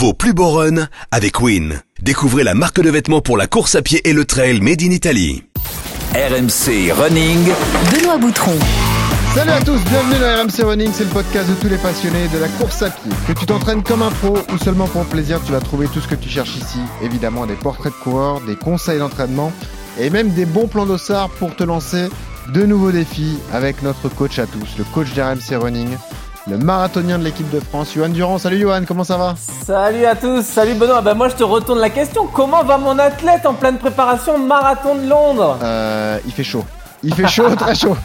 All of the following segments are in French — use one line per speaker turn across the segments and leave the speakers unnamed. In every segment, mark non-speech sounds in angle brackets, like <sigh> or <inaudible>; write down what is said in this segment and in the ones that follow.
vos plus beaux runs avec Win. Découvrez la marque de vêtements pour la course à pied et le trail made in Italy.
RMC Running.
Benoît Boutron.
Salut à tous, bienvenue dans RMC Running, c'est le podcast de tous les passionnés de la course à pied. Que tu t'entraînes comme un pro ou seulement pour plaisir, tu vas trouver tout ce que tu cherches ici. Évidemment des portraits de coureurs, des conseils d'entraînement et même des bons plans d'ossard pour te lancer de nouveaux défis avec notre coach à tous, le coach d'RMC Running, le marathonien de l'équipe de France, Johan Durand. Salut Johan, comment ça va?
Salut à tous, salut Benoît. Ben moi je te retourne la question. Comment va mon athlète en pleine préparation marathon de Londres?
Euh, Il fait chaud. Il fait chaud, <laughs> très chaud.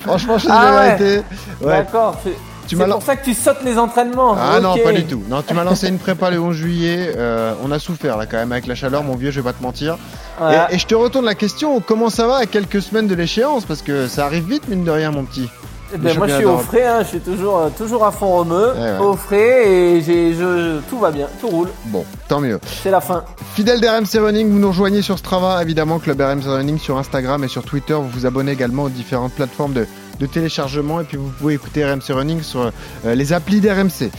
Franchement, je suis
Ah ouais.
été. Ouais.
D'accord. C'est
lan-
pour ça que tu sautes les entraînements.
Ah non, pas du tout. Non, tu m'as lancé une prépa le 11 juillet. euh, on a souffert là quand même avec la chaleur, mon vieux, je vais pas te mentir.
Ouais.
Et, et je te retourne la question comment ça va à quelques semaines de l'échéance? Parce que ça arrive vite, mine de rien, mon petit.
Eh ben, moi je suis au frais, hein. je suis toujours, euh, toujours à fond romeux,
Ouais, ouais.
au frais et j'ai, je, tout va bien, tout roule.
Bon, tant mieux.
C'est la fin.
Fidèle d'RMC Running, vous nous rejoignez sur Strava, évidemment, Club RMC Running sur Instagram et sur Twitter. Vous vous abonnez également aux différentes plateformes de, de téléchargement et puis vous pouvez écouter RMC Running sur euh, les applis d'RMC.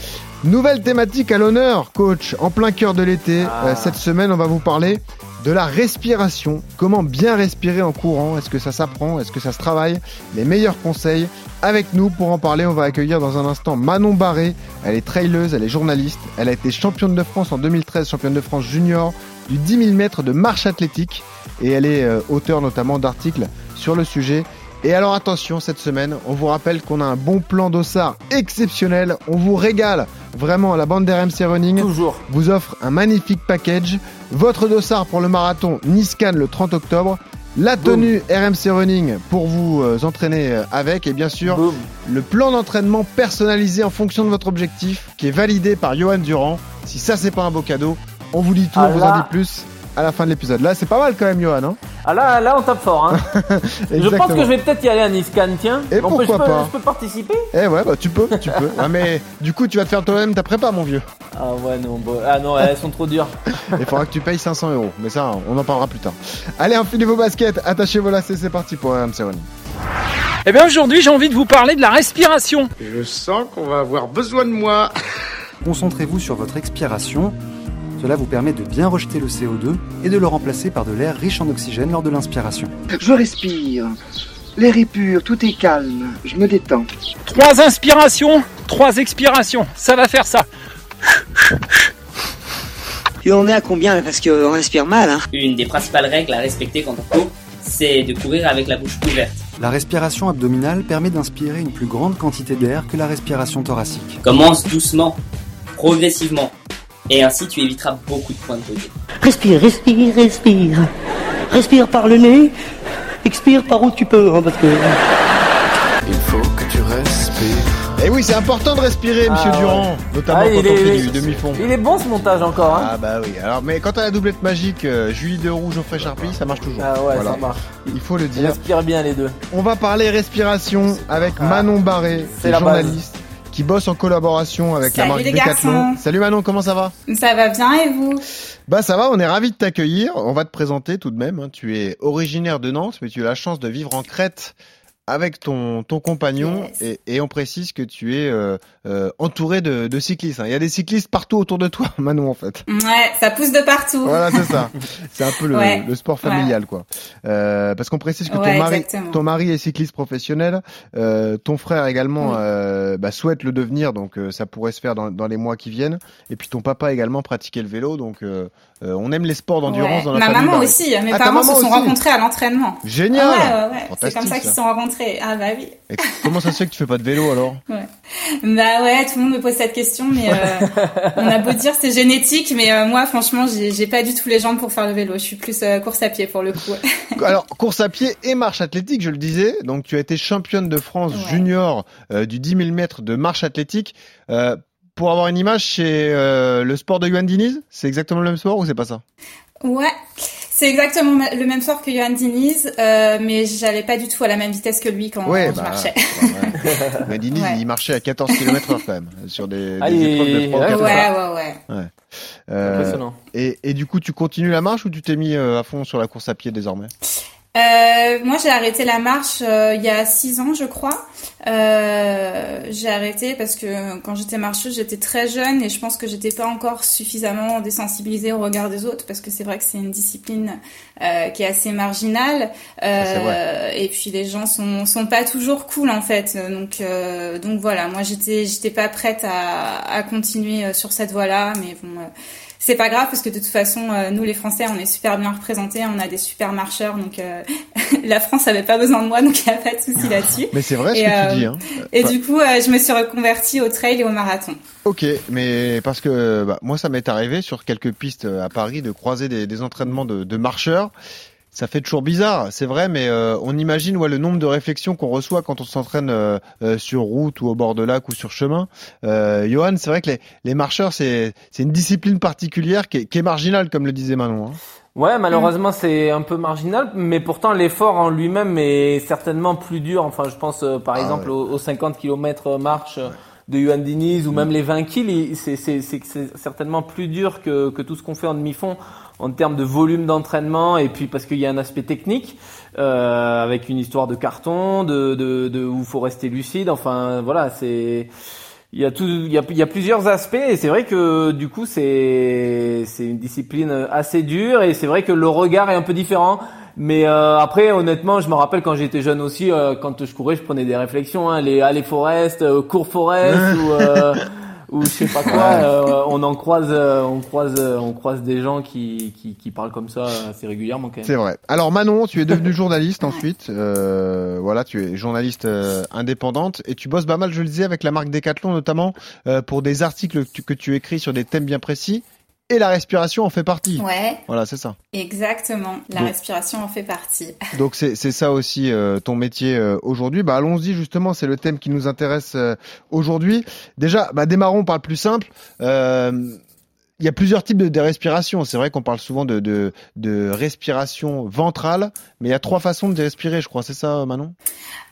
Nouvelle thématique à l'honneur, coach, en plein cœur de l'été.
Ah.
Euh, cette semaine, on va vous parler de la respiration. Comment bien respirer en courant? Est-ce que ça s'apprend? Est-ce que ça se travaille? Les meilleurs conseils. Avec nous, pour en parler, on va accueillir dans un instant Manon Barré. Elle est traileuse, elle est journaliste. Elle a été championne de France en 2013, championne de France junior du 10 000 mètres de marche athlétique. Et elle est euh, auteure notamment d'articles sur le sujet. Et alors attention, cette semaine, on vous rappelle qu'on a un bon plan d'ossard exceptionnel. On vous régale vraiment. La bande d'RMC Running
Toujours.
vous offre un magnifique package. Votre dossard pour le marathon Niscan le 30 octobre. La tenue RMC Running pour vous euh, entraîner euh, avec. Et bien sûr, le plan d'entraînement personnalisé en fonction de votre objectif qui est validé par Johan Durand. Si ça, c'est pas un beau cadeau, on vous dit tout,
Ah
on vous
là.
en dit plus à la fin de l'épisode. Là, c'est pas mal quand même, Johan. Hein
Ah là, là on tape fort. Hein. <laughs> je pense que je vais peut-être y aller à Niscan, tiens.
Et
On peut-
pourquoi
je peux,
pas
Je peux participer?
Eh ouais, bah tu peux, tu peux. Ouais, mais du coup, tu vas te faire toi-même ta prépa, mon vieux.
Ah ouais, non, bon. ah non, elles sont trop dures. <laughs>
Il faudra que tu payes 500 euros. Mais ça, on en parlera plus tard. Allez, enfilez vos baskets, attachez vos lacets, c'est parti pour RMC Running.
Eh bien aujourd'hui j'ai envie de vous parler de la respiration.
Je sens qu'on va avoir besoin de moi.
Concentrez-vous sur votre expiration. Cela vous permet de bien rejeter le CO2 et de le remplacer par de l'air riche en oxygène lors de l'inspiration.
Je respire. L'air est pur, tout est calme. Je me détends.
Trois inspirations, trois expirations. Ça va faire ça.
Et on est à combien Parce qu'on respire mal, hein?
Une des principales règles à respecter quand on court, c'est de courir avec la bouche ouverte.
La respiration abdominale permet d'inspirer une plus grande quantité d'air que la respiration thoracique.
Commence doucement, progressivement, et ainsi tu éviteras beaucoup de points de côté.
Respire, respire, respire. Respire par le nez. Expire par où tu peux, hein, parce que...
Il faut que tu respires.
Et oui, c'est important de respirer, monsieur
Ah ouais.
Durand. Notamment
Ah,
quand on fait du demi-fond.
Il est bon ce montage encore, hein.
Ah bah oui, alors mais quand t'as la doublette magique euh, Julie de Rouge, Geoffrey Charpie, ça marche toujours.
Ah ouais,
Voilà.
ça marche.
Il faut le
Ils
dire.
respirent bien les deux.
On va parler respiration avec
Ah.
Manon Barré,
C'est base.
Qui bosse en collaboration avec la
Salut
marque Decathlon.
garçons.
Salut Manon, comment ça va?
Ça va bien et vous?
Bah ça va, on est ravis de t'accueillir. On va te présenter tout de même. hein. Tu es originaire de Nantes, mais tu as la chance de vivre en Crète avec ton, ton compagnon
Yes.
et, et on précise que tu es euh, euh, entouré de, de cyclistes. hein. Il y a des cyclistes partout autour de toi, <laughs> Manon en fait.
Ouais, ça pousse de partout.
Voilà, c'est ça. C'est un peu le,
Ouais.
le sport familial, quoi. Euh, parce qu'on précise que ton mari,
exactement.
ton mari est cycliste professionnel. Euh, ton frère également
Oui.
euh, bah, souhaite le devenir, donc euh, ça pourrait se faire dans, dans les mois qui viennent. Et puis ton papa également pratiquait le vélo, donc on aime les sports d'endurance dans la
Ma
famille.
maman
Barré.
aussi, mes
Ah,
parents se
maman
sont rencontrés à l'entraînement.
Génial.
Ah ouais, ouais, ouais. C'est comme ça qu'ils se sont rencontrés. Ah bah oui.
Et comment ça se fait que tu fais pas de vélo alors?
Bah ouais, tout le monde me pose cette question, mais euh, <laughs> on a beau dire c'est génétique, mais euh, moi franchement j'ai pas du tout les jambes pour faire le vélo. Je suis plus euh, course à pied pour le coup. <laughs>
Alors, course à pied et marche athlétique, je le disais. Donc, tu as été championne de France
Ouais.
junior du 10 000 mètres de marche athlétique. Pour avoir une image, c'est le sport de Yoann Diniz? C'est exactement le même sport ou c'est pas ça?
Ouais, c'est exactement le même sport que Johan Diniz, euh, mais j'allais pas du tout à la même vitesse que lui quand,
Ouais,
quand je
bah,
marchais.
ouais. <laughs> Mais Diniz,
Ouais.
il marchait à 14 km heure quand même, sur des,
Ah,
des
il-
épreuves de 3 ou
ouais,
4
Ouais,
heures.
ouais, ouais.
Euh,
Impressionnant.
et, et du coup, tu continues la marche ou tu t'es mis euh, à fond sur la course à pied désormais?
Euh, moi, j'ai arrêté la marche euh, il y a six ans, je crois. Euh, j'ai arrêté parce que quand j'étais marcheuse, j'étais très jeune et je pense que j'étais pas encore suffisamment désensibilisée au regard des autres parce que c'est vrai que c'est une discipline euh, qui est assez marginale. Euh, et puis les gens sont sont pas toujours cool en fait. Donc donc voilà, moi j'étais j'étais pas prête à, à continuer sur cette voie-là, mais bon c'est pas grave parce que de toute façon, euh, nous les Français, on est super bien représentés, on a des super marcheurs, donc euh, <laughs> la France avait pas besoin de moi, donc il n'y a pas de souci là-dessus. <laughs>
Mais c'est vrai ce
et,
que tu
euh,
dis. Hein.
Et du coup, je me suis reconvertie au trail et au marathon.
Ok, mais parce que bah, moi, ça m'est arrivé sur quelques pistes à Paris de croiser des, des entraînements de, de marcheurs ça fait toujours bizarre, c'est vrai, mais euh, on imagine ouais, le nombre de réflexions qu'on reçoit quand on s'entraîne euh, euh, sur route ou au bord de lac ou sur chemin. Euh, Johan, c'est vrai que les, les marcheurs, c'est une discipline particulière qui est, qui est, marginale, comme le disait Manon. Hein.
Ouais, malheureusement, c'est un peu marginal, mais pourtant l'effort en lui-même est certainement plus dur. Enfin, je pense par ah, exemple ouais. aux, aux, 50 km marche. Ouais de Yuan Diniz ou même les 20 kills, c'est certainement plus dur que, que tout ce qu'on fait en demi-fond en termes de volume d'entraînement et puis parce qu'il y a un aspect technique euh, avec une histoire de carton, de, de, de où il faut rester lucide. Enfin voilà, c'est il y a tout, il y a, il y a plusieurs aspects et c'est vrai que du coup c'est c'est une discipline assez dure et c'est vrai que le regard est un peu différent. Mais euh, après, honnêtement, je me rappelle quand j'étais jeune aussi, euh, quand je courais, je prenais des réflexions, hein, les aller Forest, euh, cours Forest <laughs> ou euh, ou je sais pas quoi. Euh, on en croise, on croise, on croise des gens qui, qui, qui parlent comme ça assez régulièrement quand même.
C'est vrai. Alors Manon, tu es devenue journaliste ensuite. voilà, tu es journaliste indépendante et tu bosses pas mal, je le disais, avec la marque Decathlon notamment pour des articles que tu, que tu écris sur des thèmes bien précis et la respiration en fait partie.
Ouais.
Voilà, c'est ça.
Exactement. La donc, respiration en fait partie. <laughs>
Donc c'est c'est ça aussi euh, ton métier euh, aujourd'hui. Bah allons-y justement, c'est le thème qui nous intéresse euh, aujourd'hui. Déjà, bah démarrons par le plus simple. Il y a plusieurs types de, de respiration. C'est vrai qu'on parle souvent de, de, de, respiration ventrale, mais il y a trois façons de respirer, je crois. C'est ça, Manon?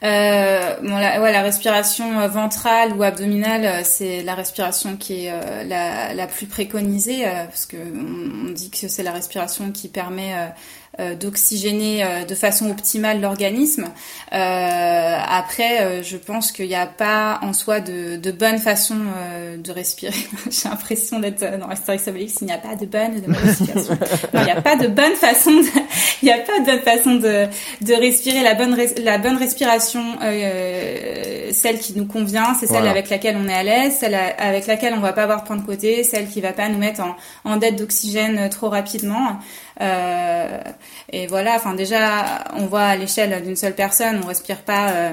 Euh, bon, la, ouais, la respiration ventrale ou abdominale, c'est la respiration qui est euh, la, la, plus préconisée, euh, parce que on, dit que c'est la respiration qui permet euh, d'oxygéner euh, de façon optimale l'organisme. Euh, après, je pense qu'il n'y a pas en soi de, de bonne façon de respirer. <laughs> J'ai l'impression d'être dans Astérix Obélix. Il n'y a pas de bonne ou de mauvaise respiration. non, il n'y a pas de bonne façon. De, <laughs> il n'y a pas de bonne façon de, de respirer. La bonne la bonne respiration, celle qui nous convient, c'est celle voilà. avec laquelle on est à l'aise, celle avec laquelle on va pas avoir de point de côté, celle qui va pas nous mettre en, en dette d'oxygène trop rapidement. Euh, et voilà, enfin déjà, on voit à l'échelle d'une seule personne, on respire pas euh,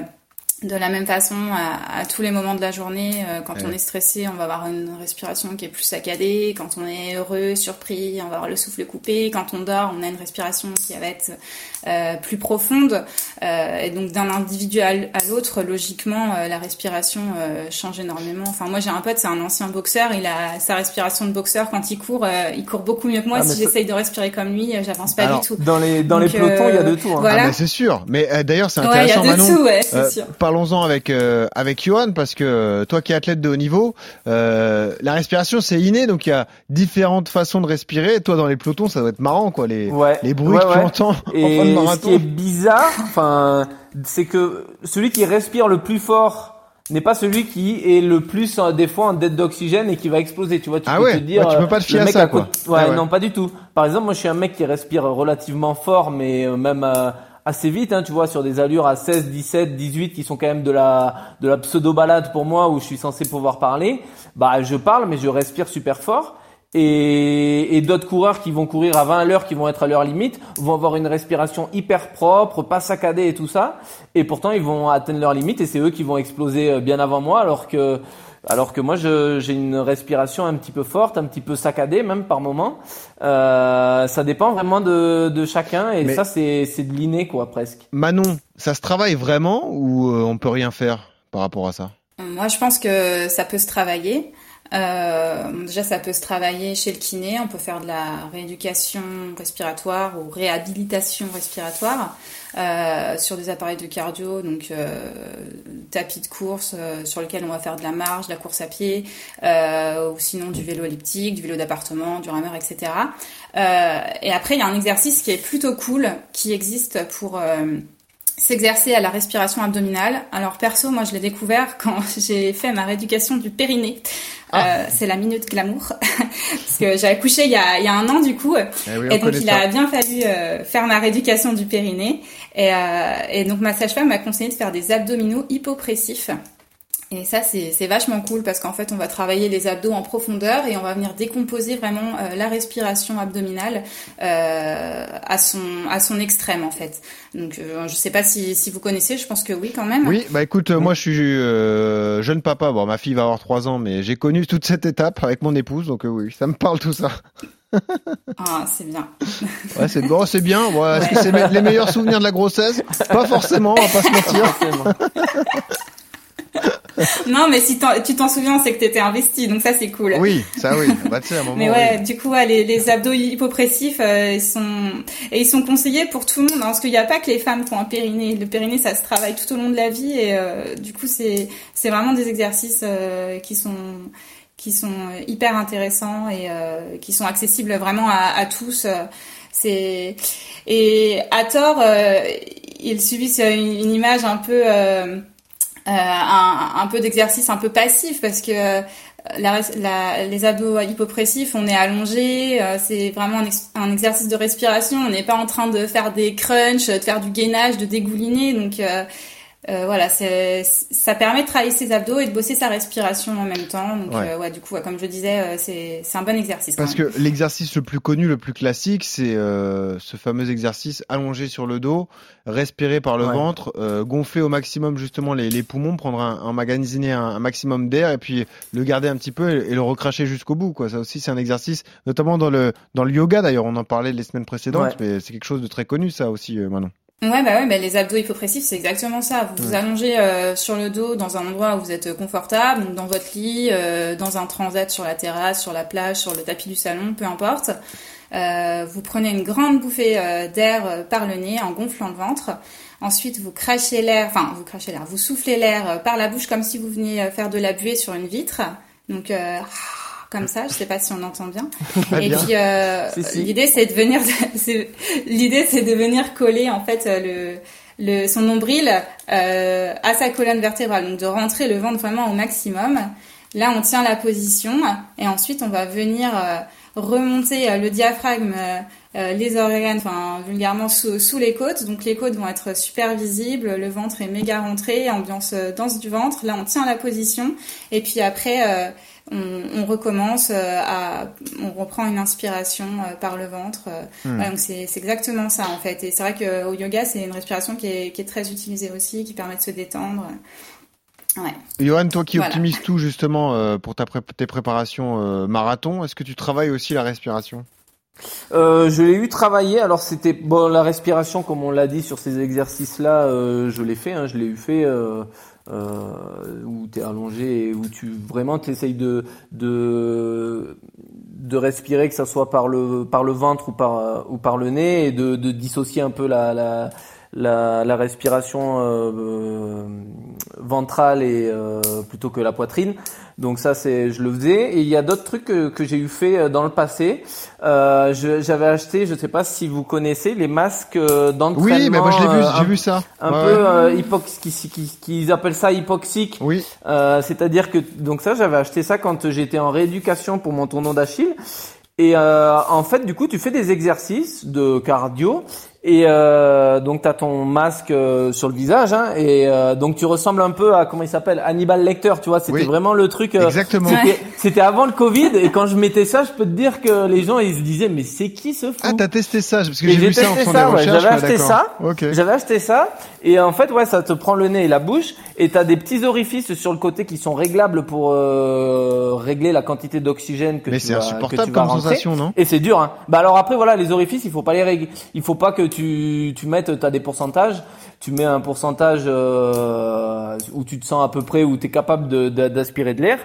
de la même façon à, à, tous les moments de la journée. Euh, quand ouais. on est stressé, on va avoir une respiration qui est plus saccadée. Quand on est heureux, surpris, on va avoir le souffle coupé. Quand on dort, on a une respiration qui va être euh, plus profonde. Euh, et donc d'un individu à l'autre, logiquement, euh, la respiration euh, change énormément. Enfin, moi j'ai un pote, c'est un ancien boxeur. Il a sa respiration de boxeur quand il court, euh, il court beaucoup mieux que moi. Ah, si j'essaye de respirer comme lui, j'avance pas
Alors,
du tout.
Dans les dans donc, les pelotons, il y a de tout. Hein.
Voilà.
Ah, c'est sûr. Mais d'ailleurs, c'est
Ouais,
intéressant,
il y a de
Manon.
tout, ouais, c'est sûr
parlons-en avec euh, avec Johan parce que toi qui es athlète de haut niveau, euh, la respiration c'est inné donc il y a différentes façons de respirer. toi dans les pelotons ça doit être marrant quoi les
ouais.
les bruits
ouais,
que
ouais.
tu entends <laughs>
Et
en fin de marathon.
ce qui est bizarre, enfin c'est que celui qui respire le plus fort n'est pas celui qui est le plus euh, des fois en dette d'oxygène et qui va exploser tu vois tu
ah
peux
ouais,
te dire
ouais, tu peux pas te fier à ça quoi.
Ouais,
ah ouais,
non pas du tout par exemple moi je suis un mec qui respire relativement fort mais même euh, assez vite, hein, tu vois, sur des allures à 16, 17, 18 qui sont quand même de la de la pseudo balade pour moi où je suis censé pouvoir parler. Bah, je parle, mais je respire super fort. Et, et d'autres coureurs qui vont courir à 20 à l'heure, qui vont être à leur limite, vont avoir une respiration hyper propre, pas saccadée et tout ça. Et pourtant, ils vont atteindre leur limite et c'est eux qui vont exploser euh, bien avant moi, alors que alors que moi j'ai une respiration un petit peu forte, un petit peu saccadée même par moment. Euh, ça dépend vraiment de, de chacun et Mais ça c'est de l'inné quoi presque.
Manon, ça se travaille vraiment ou euh, on peut rien faire par rapport à ça?
Moi je pense que ça peut se travailler. Euh, déjà, ça peut se travailler chez le kiné. On peut faire de la rééducation respiratoire ou réhabilitation respiratoire euh, sur des appareils de cardio, donc euh, tapis de course euh, sur lequel on va faire de la marche, de la course à pied, euh, ou sinon du vélo elliptique, du vélo d'appartement, du rameur, etc. et après, il y a un exercice qui est plutôt cool, qui existe pour s'exercer à la respiration abdominale. Alors perso, moi je l'ai découvert <laughs> quand j'ai fait ma rééducation du périnée. Ah. Euh, c'est la minute glamour. <laughs> Parce que j'ai accouché il y, a, il y a un an du coup. Eh et donc il a bien fallu euh, faire ma rééducation du périnée. Et, euh, et donc ma sage-femme m'a conseillé de faire des abdominaux hypopressifs et ça, c'est vachement cool parce qu'en fait, on va travailler les abdos en profondeur et on va venir décomposer vraiment euh, la respiration abdominale euh, à son à son extrême en fait. Donc, euh, je sais pas si, si vous connaissez, je pense que oui quand même.
Oui, bah écoute, moi je suis euh, jeune papa. Bon, ma fille va avoir trois ans, mais j'ai connu toute cette étape avec mon épouse, donc oui, ça me parle tout ça.
ah, c'est bien. <laughs>
Ouais, c'est bon, c'est bien. Ouais, Est-ce que c'est les meilleurs souvenirs de la grossesse? Pas forcément, on va pas se mentir. <laughs> <laughs>
non, mais si tu t'en souviens, c'est que t'étais investi, donc ça c'est cool.
Oui, ça oui. <laughs> Bah, tu un moment,
mais ouais, du coup, les, les, abdos hypopressifs, euh, ils sont et ils sont conseillés pour tout le monde, hein, parce qu'il n'y a pas que les femmes qui ont un périnée. Le périnée, ça se travaille tout au long de la vie, et euh, du coup, c'est c'est vraiment des exercices euh, qui sont qui sont hyper intéressants et qui sont accessibles vraiment à, à tous. C'est et à tort, ils subissent une, une image un peu un, un, peu d'exercice un peu passif parce que euh, la, la, les abdos hypopressifs, on est allongé, euh, c'est vraiment un, exercice de respiration. On n'est pas en train de faire des crunchs, de faire du gainage, de dégouliner. Donc euh, voilà, ça permet de travailler ses abdos et de bosser sa respiration en même temps. Donc, ouais. Euh, ouais du coup, comme je disais, euh, c'est un bon exercice.
Parce que l'exercice le plus connu, le plus classique, c'est euh, ce fameux exercice allongé sur le dos, respirer par le ventre, gonfler au maximum justement les, les poumons, prendre un, un, un, maximum d'air et puis le garder un petit peu et, et le recracher jusqu'au bout. Quoi. Ça aussi, c'est un exercice, notamment dans le dans le yoga. D'ailleurs, on en parlait les semaines précédentes, mais c'est quelque chose de très connu, ça aussi, Manon.
Ouais, bah ouais, bah les abdos hypopressifs, c'est exactement ça. Vous vous allongez euh, sur le dos dans un endroit où vous êtes confortable, donc dans votre lit, euh, dans un transat sur la terrasse, sur la plage, sur le tapis du salon, peu importe. Euh, vous prenez une grande bouffée euh, d'air par le nez en gonflant le ventre. Ensuite, vous crachez l'air, enfin, vous crachez l'air, vous soufflez l'air par la bouche comme si vous veniez faire de la buée sur une vitre. Donc, comme ça. Je sais pas si on entend bien. <laughs> et puis euh, l'idée c'est de venir, <laughs> l'idée c'est de venir coller en fait le, le son nombril euh, à sa colonne vertébrale, donc de rentrer le ventre vraiment au maximum. Là, on tient la position et ensuite on va venir euh, remonter euh, le diaphragme, euh, les organes, enfin vulgairement sous, sous, les côtes. Donc les côtes vont être super visibles, le ventre est méga rentré, ambiance danse du ventre. Là, on tient la position et puis après on, on, recommence euh, à, on reprend une inspiration euh, par le ventre. Euh, hmm. donc c'est exactement ça en fait. Et c'est vrai qu'au yoga, c'est une respiration qui est, qui est, très utilisée aussi, qui permet de se détendre. Ouais.
Johan, toi qui optimises tout justement pour ta pré tes préparations marathon, est-ce que tu travailles aussi la respiration?
Euh, je l'ai eu travaillé. Alors c'était bon la respiration, comme on l'a dit sur ces exercices-là, euh, je l'ai fait. Hein, je l'ai eu fait. Euh, euh, où tu es allongé et où tu vraiment tu essayes de, de, de respirer, que ça soit par le, par le ventre ou par, ou par le nez, et de, de dissocier un peu la, la, la, la respiration euh, ventrale et euh, plutôt que la poitrine. Donc ça c'est je le faisais et il y a d'autres trucs que, que j'ai eu fait euh, dans le passé. Euh, j'avais acheté, je sais pas si vous connaissez les masques euh, d'entraînement.
Oui, mais moi je l'ai vu, j'ai vu ça.
Un peu hypox, qui, qui, qui, appellent ça hypoxique.
Oui.
C'est-à-dire que donc ça j'avais acheté ça quand j'étais en rééducation pour mon tournoi d'Achille. Et en fait, du coup, tu fais des exercices de cardio et euh, donc tu as ton masque euh, sur le visage hein, et euh, donc tu ressembles un peu à comment il s'appelle Hannibal Lecter, tu vois, c'était vraiment le truc
euh, Exactement.
C'était avant le Covid et quand je mettais ça, je peux te dire que les gens ils se disaient mais c'est qui ce fou?
Ah, t'as testé ça parce que j'ai vu ça en faisant
des
recherches.
J'avais acheté ça. J'avais acheté ça et en fait ouais, ça te prend le nez et la bouche et tu as des petits orifices sur le côté qui sont réglables pour régler la quantité d'oxygène que
mais
tu vas
insupportable que tu vas comme
rentrer.
sensation, non?
Et c'est dur hein. Bah alors après voilà, les orifices, il faut pas les régler. Il faut pas que tu, tu mettes, tu as des pourcentages, tu mets un pourcentage euh, où tu te sens à peu près, où tu es capable d'aspirer de, de l'air.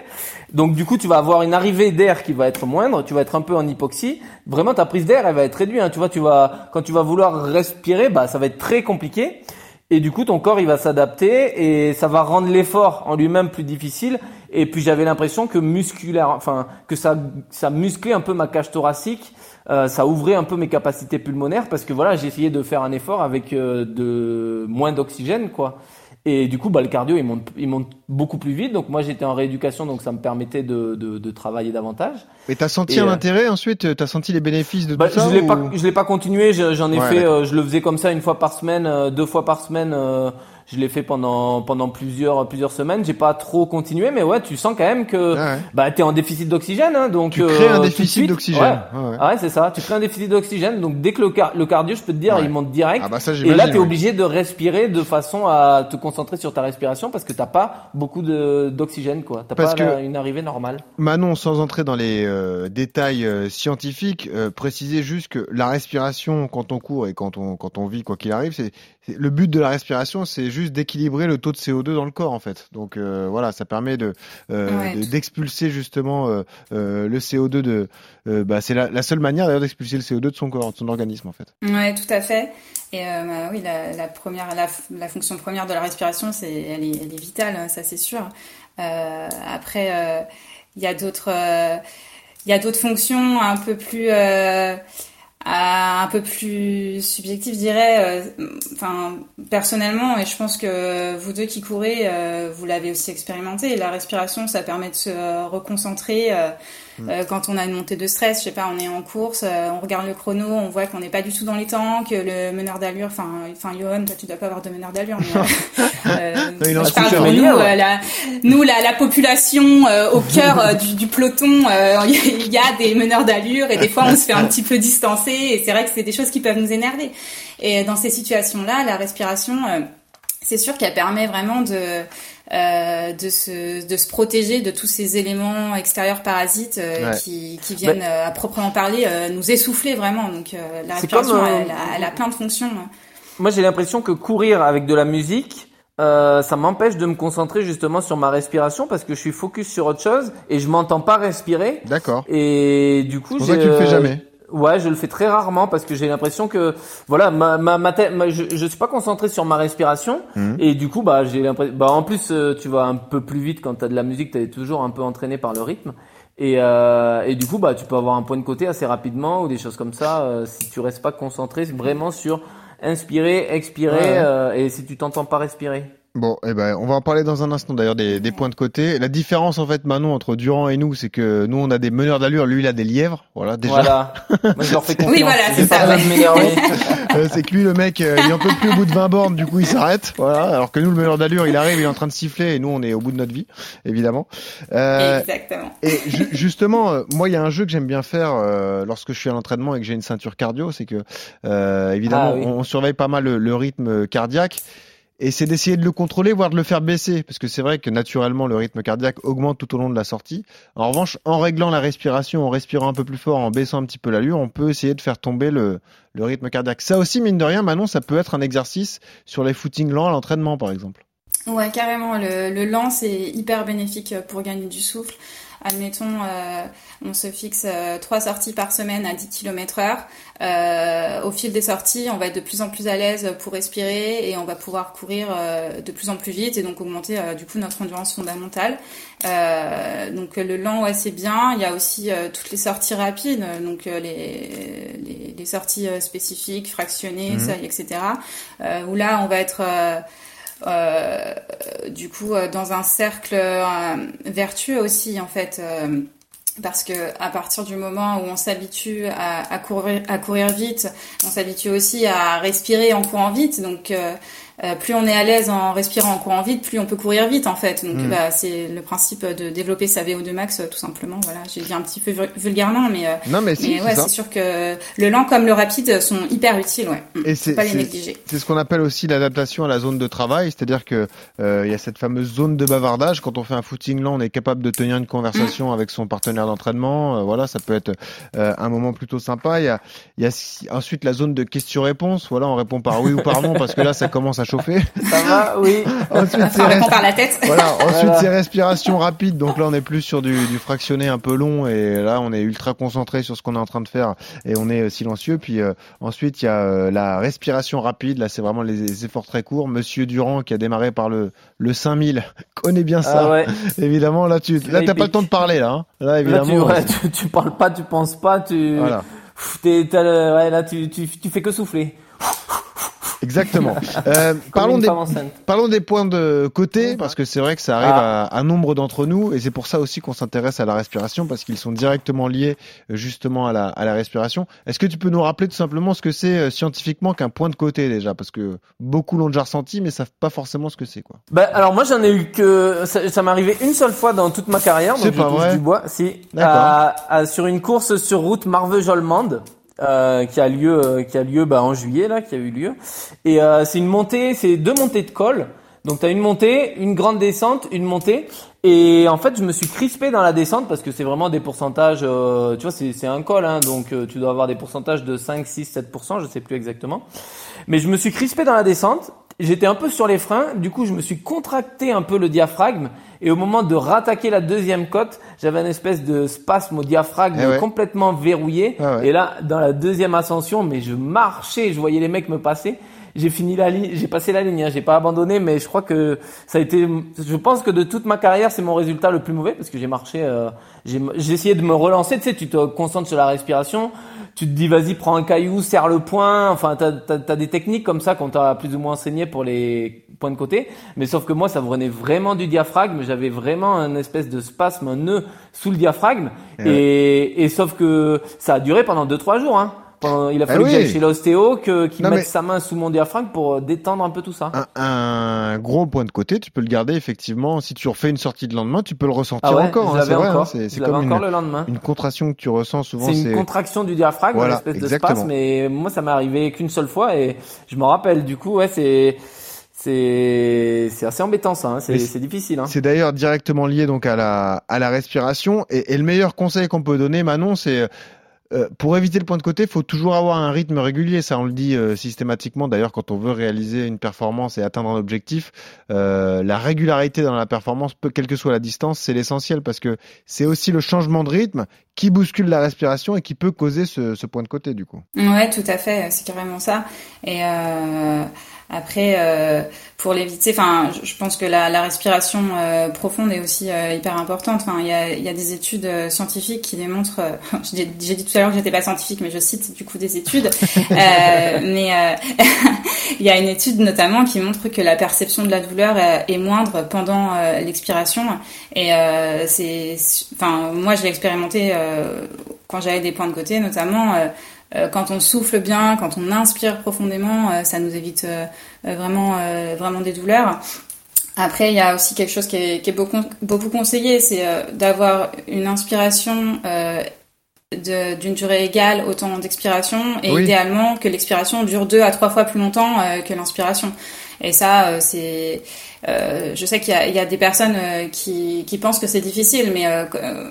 Donc du coup, tu vas avoir une arrivée d'air qui va être moindre, tu vas être un peu en hypoxie. Vraiment, ta prise d'air, elle va être réduite. Hein. Tu vois, tu vas, quand tu vas vouloir respirer, bah, ça va être très compliqué. Et du coup, ton corps, il va s'adapter et ça va rendre l'effort en lui-même plus difficile. Et puis, j'avais l'impression que musculaire, enfin, que ça, ça musclait un peu ma cage thoracique. Euh, ça ouvrait un peu mes capacités pulmonaires parce que voilà, essayé de faire un effort avec euh, de moins d'oxygène, quoi. Et du coup, bah, le cardio, il monte, il monte beaucoup plus vite. Donc moi, j'étais en rééducation, donc ça me permettait de, de, de travailler davantage.
Mais t'as senti un euh, intérêt ensuite? T'as senti les bénéfices de
bah,
tout ça
Je l'ai pas, je l'ai pas continué. J'en ai fait, euh, je le faisais comme ça une fois par semaine, euh, deux fois par semaine je l'ai fait pendant pendant plusieurs plusieurs semaines. J'ai pas trop continué, mais ouais, tu sens quand même que ah ouais. bah t'es en déficit d'oxygène, hein, donc
tu crées un déficit d'oxygène.
Ouais. Ah ouais. Ah ouais c'est ça. Tu crées un déficit d'oxygène, donc dès que le, car le cardio, je peux te dire, il monte direct.
Ah bah ça,
et là, t'es obligé de respirer de façon à te concentrer sur ta respiration parce que t'as pas beaucoup de d'oxygène, quoi. T'as pas
que
une arrivée normale.
Manon, sans entrer dans les euh, détails euh, scientifiques, euh, préciser juste que la respiration quand on court et quand on quand on vit, quoi qu'il arrive, c'est le but de la respiration, c'est juste d'équilibrer le taux de CO2 dans le corps en fait. Donc euh, voilà, ça permet de euh, d'expulser justement euh, le CO2 de. Bah, c'est la, la, seule manière d'ailleurs d'expulser le CO2 de son corps, de son organisme en fait.
Ouais, tout à fait. Et bah, oui, la, la première, la, la, fonction première de la respiration, c'est elle est, elle est vitale, ça c'est sûr. après, il y a d'autres, il y a d'autres fonctions un peu plus un peu plus subjectif, je dirais. Euh, enfin, personnellement, et je pense que vous deux qui courez, euh, vous l'avez aussi expérimenté. La respiration, ça permet de se reconcentrer. Euh, Mm. Euh, quand on a une montée de stress, je sais pas, on est en course, euh, on regarde le chrono, on voit qu'on n'est pas du tout dans les temps, que le meneur d'allure, enfin, enfin, Johan, toi, tu dois pas avoir de meneur d'allure, mais <laughs> euh, je parle pour nous, la, nous, la, la population au cœur du, du, peloton, <laughs> il y a des meneurs d'allure et des fois on se fait un petit peu distancer et c'est vrai que c'est des choses qui peuvent nous énerver. Et dans ces situations-là, la respiration, c'est sûr qu'elle permet vraiment de euh, de, se, de se protéger de tous ces éléments extérieurs parasites euh, qui, qui viennent euh, à proprement parler nous essouffler vraiment. Donc la respiration, elle, elle, a, plein de fonctions. Hein.
Moi, j'ai l'impression que courir avec de la musique, euh, ça m'empêche de me concentrer justement sur ma respiration parce que je suis focus sur autre chose et je m'entends pas respirer.
D'accord.
Et du coup,
j'ai. tu le fais jamais.
Ouais, je le fais très rarement parce que j'ai l'impression que voilà, ma ma, ma, tête, je, je suis pas concentré sur ma respiration mhm. et du coup bah j'ai l'impression bah en plus euh, tu vas un peu plus vite quand tu as de la musique, tu es toujours un peu entraîné par le rythme et euh, et du coup bah tu peux avoir un point de côté assez rapidement ou des choses comme ça euh, si tu restes pas concentré vraiment sur inspirer, expirer euh, et si tu t'entends pas respirer.
Bon, eh ben, on va en parler dans un instant d'ailleurs des, des, points de côté. La différence en fait, Manon, entre Durand et nous, c'est que nous on a des meneurs d'allure, lui il a des lièvres, voilà déjà.
Voilà. Moi je leur fais <laughs> confiance.
Oui, voilà, c'est ça.
Euh, c'est que lui le mec, euh, il en peut plus au bout de 20 bornes, du coup il s'arrête. Voilà. Alors que nous le meneur d'allure, il arrive, il est en train de siffler et nous on est au bout de notre vie, évidemment.
Euh, Exactement.
Et justement, euh, moi il y a un jeu que j'aime bien faire lorsque je suis à l'entraînement et que j'ai une ceinture cardio, c'est que évidemment ah on, surveille pas mal le rythme cardiaque et c'est d'essayer de le contrôler, voire de le faire baisser, parce que c'est vrai que naturellement le rythme cardiaque augmente tout au long de la sortie. En revanche, en réglant la respiration, en respirant un peu plus fort, en baissant un petit peu l'allure, on peut essayer de faire tomber le, le rythme cardiaque. Ça aussi, mine de rien, Manon, ça peut être un exercice sur les footings lents à l'entraînement, par exemple.
Ouais, carrément. Le, le lent, c'est hyper bénéfique pour gagner du souffle. Admettons, euh, on se fixe euh, trois sorties par semaine à 10 km heure. Euh, au fil des sorties, on va être de plus en plus à l'aise pour respirer et on va pouvoir courir de plus en plus vite et donc augmenter du coup notre endurance fondamentale. donc le lent, ouais, c'est bien. Il y a aussi toutes les sorties rapides, donc les, les, les, sorties spécifiques, fractionnées, mmh. seuil, etc. où là, on va être euh, du coup euh, dans un cercle euh, vertueux aussi en fait parce que à partir du moment où on s'habitue à, courir, à courir vite, on s'habitue aussi à respirer en courant vite. Donc euh, plus on est à l'aise en respirant en courant vite, plus on peut courir vite en fait. Donc
Mm.
bah, c'est le principe de développer sa VO2 max euh, tout simplement. Voilà, j'ai dit un petit peu vul- vulgairement, mais, euh,
Non, mais si, c'est
ouais, c'est sûr que le lent comme le rapide sont hyper utiles. Ouais. Mm.
Et c'est
pas les
c'est-
négliger.
c'est ce qu'on appelle aussi l'adaptation à la zone de travail, c'est-à-dire que euh, il y a cette fameuse zone de bavardage. Quand on fait un footing lent, on est capable de tenir une conversation avec son partenaire d'entraînement. Euh, voilà, ça peut être euh, un moment plutôt sympa. Il y a, il y a ensuite la zone de questions-réponses. Voilà, on répond par oui ou par non parce que là, ça commence à chauffer. <laughs>
Ça va, oui.
Ensuite, c'est
par la tête. <laughs>
Voilà, ensuite
Voilà.
c'est respiration rapide. Donc là, on est plus sur du, du fractionné un peu long et là, on est ultra concentré sur ce qu'on est en train de faire et on est euh, silencieux. Puis euh, ensuite, il y a euh, la respiration rapide. Là, c'est vraiment les, les efforts très courts. Monsieur Durand, qui a démarré par le le 5000, <laughs> connaît bien ça.
Ah ouais.
Évidemment, là, tu là, t'as pas le temps de parler là. hein. Là,
Là,
évidemment.
tu, ouais, tu, tu parles pas, tu penses pas, tu,
Voilà.
Pff, t'es- t'as le- ouais, là, tu, tu, tu fais que souffler.
Exactement. <laughs> Euh, parlons des parlons des points de côté parce que c'est vrai que ça arrive
Ah.
à un nombre d'entre nous et c'est pour ça aussi qu'on s'intéresse à la respiration parce qu'ils sont directement liés euh, justement à la à la respiration. Est-ce que tu peux nous rappeler tout simplement ce que c'est euh, scientifiquement qu'un point de côté déjà? Parce que beaucoup l'ont déjà ressenti mais savent pas forcément ce que c'est quoi.
Bah, alors moi j'en ai eu que ça, ça m'est arrivé une seule fois dans toute ma carrière, donc je
pas
touche
vrai
du bois. Si,
D'accord.
à- à- sur une course sur route Marveux-Jolmande. Euh, qui a lieu euh, qui a lieu bah, en juillet là qui a eu lieu. Et euh, c'est une montée c'est deux montées de col donc tu as une montée une grande descente une montée. Et en fait je me suis crispé dans la descente parce que c'est vraiment des pourcentages euh, tu vois c'est c'est un col hein, donc tu dois avoir des pourcentages de 5 6 7 je sais plus exactement. Mais je me suis crispé dans la descente. J'étais un peu sur les freins. Du coup, je me suis contracté un peu le diaphragme. Et au moment de rattaquer la deuxième côte, j'avais une espèce de spasme au diaphragme
Eh ouais.
complètement verrouillé.
Ah ouais.
Et là, dans la deuxième ascension, mais je marchais, je voyais les mecs me passer. J'ai fini la ligne, j'ai passé la ligne, hein, j'ai pas abandonné, mais je crois que ça a été, je pense que de toute ma carrière, c'est mon résultat le plus mauvais parce que j'ai marché, euh, j'ai j'ai essayé de me relancer, tu sais, tu te concentres sur la respiration, tu te dis vas-y prends un caillou, serre le poing, enfin t'as as, des techniques comme ça qu'on t'a plus ou moins enseigné pour les points de côté, mais sauf que moi ça venait vraiment du diaphragme, j'avais vraiment un espèce de spasme, un nœud sous le diaphragme,
Eh
et, et sauf que ça a duré pendant deux trois jours, hein. Pendant- il a
Ah
fallu que
oui.
j'aille chez l'ostéo, que qu'il
Non,
mette
mais-
sa main sous mon diaphragme pour euh, détendre un peu tout ça.
Un, un gros point de côté, tu peux le garder effectivement. Si tu refais une sortie de lendemain, tu peux le ressentir
Ah ouais,
encore. hein, c'est vrai. hein, c'est comme
encore
une,
le lendemain.
une contraction que tu ressens souvent.
C'est une contraction du diaphragme,
Voilà,
une espèce de
exactement.
spasme. Et moi, ça m'est arrivé qu'une seule fois et je m'en rappelle. Du coup, ouais, c'est c'est c'est assez embêtant ça. hein. C'est
Mais
c'est difficile. Hein.
C'est d'ailleurs directement lié donc à la à la respiration et, et le meilleur conseil qu'on peut donner, Manon, c'est euh, pour éviter le point de côté, il faut toujours avoir un rythme régulier. Ça, on le dit euh, systématiquement. D'ailleurs, quand on veut réaliser une performance et atteindre un objectif, euh, la régularité dans la performance, quelle que soit la distance, c'est l'essentiel parce que c'est aussi le changement de rythme qui bouscule la respiration et qui peut causer ce, ce point de côté du coup.
Ouais, tout à fait, c'est carrément ça. Et euh, après, euh, pour l'éviter, enfin, je pense que la, la respiration euh, profonde est aussi euh, hyper importante. Enfin, il y a, y a des études euh, scientifiques qui démontrent. euh, <laughs> J'ai dit tout à l'heure que j'étais pas scientifique, mais je cite du coup des études. <laughs> Euh, mais euh, <laughs> il y a une étude notamment qui montre que la perception de la douleur est moindre pendant l'expiration. Et euh, c'est, enfin, moi je l'ai expérimenté euh, quand j'avais des points de côté, notamment. Euh, quand on souffle bien, quand on inspire profondément, euh, ça nous évite euh, vraiment, euh, vraiment des douleurs. Après, il y a aussi quelque chose qui est, qui est beaucoup, beaucoup conseillé, c'est euh, d'avoir une inspiration euh, d'une durée égale au temps d'expiration et
Oui.
idéalement que l'expiration dure deux à trois fois plus longtemps euh, que l'inspiration. Et ça, euh, c'est, euh, je sais qu'il y a, il y a des personnes euh, qui, qui pensent que c'est difficile, mais euh, euh,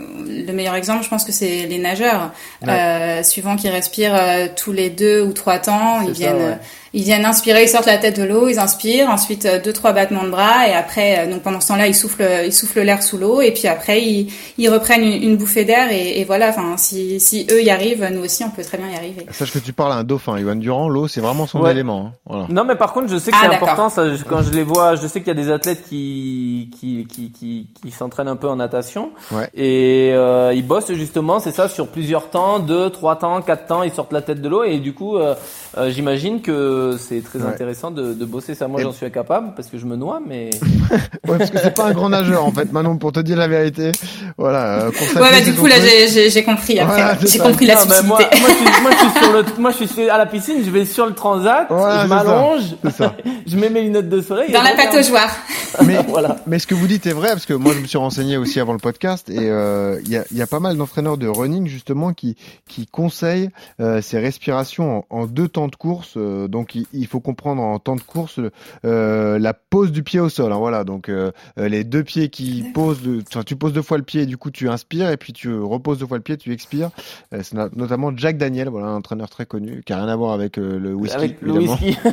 le meilleur exemple, je pense que c'est les nageurs,
Ouais.
euh, suivant qu'ils respirent euh, tous les deux ou trois temps, ils
ça,
viennent,
ouais.
ils viennent inspirer, ils sortent la tête de l'eau, ils inspirent, ensuite euh, deux trois battements de bras et après, euh, donc pendant ce temps-là, ils soufflent, ils soufflent l'air sous l'eau et puis après ils, ils reprennent une, une bouffée d'air et, et voilà. Enfin, si, si eux y arrivent, nous aussi, on peut très bien y arriver.
Sache que tu parles à un dauphin, Yohan Durand, l'eau, c'est vraiment son
Ouais.
élément. hein. Voilà.
Non, mais par contre, je sais que
Ah,
c'est important. Ça, quand je les vois, je sais qu'il y a des athlètes qui qui qui qui, qui s'entraînent un peu en natation
Ouais.
et euh, ils bossent justement, c'est ça, sur plusieurs temps, deux, trois temps, quatre temps, ils sortent la tête de l'eau et du coup, euh, euh, j'imagine que c'est très
Ouais.
intéressant de, de bosser ça. Moi,
Et-
j'en suis incapable parce que je me noie, mais <laughs>
Ouais, parce que c'est pas un grand nageur en fait, Manon, pour te dire la vérité. Voilà. euh,
Ouais, bah du coup là j'ai- compris après.
Voilà, c'est
j'ai compris la
Ah, ben, moi, je suis, moi, je suis sur le, <laughs> moi, je suis à la piscine, je vais sur le transat,
Voilà,
je m'allonge, <laughs> je mets mes lunettes de soleil.
Dans la
regarde.
pataugeoire. <laughs>
Mais,
Voilà.
mais ce que vous dites est vrai parce que moi je me suis renseigné aussi avant le podcast et euh, il y, a, il y a pas mal d'entraîneurs de running justement qui qui conseillent euh, ces respirations en, en deux temps de course. euh, donc il, il faut comprendre en temps de course euh, la pose du pied au sol. hein, voilà donc euh, euh, les deux pieds qui posent, de, tu poses deux fois le pied et du coup tu inspires et puis tu reposes deux fois le pied, tu expires. Euh, C'est no- notamment Jack Daniel, voilà un entraîneur très connu qui a rien à voir avec euh, le whisky.
Avec le whisky. <laughs>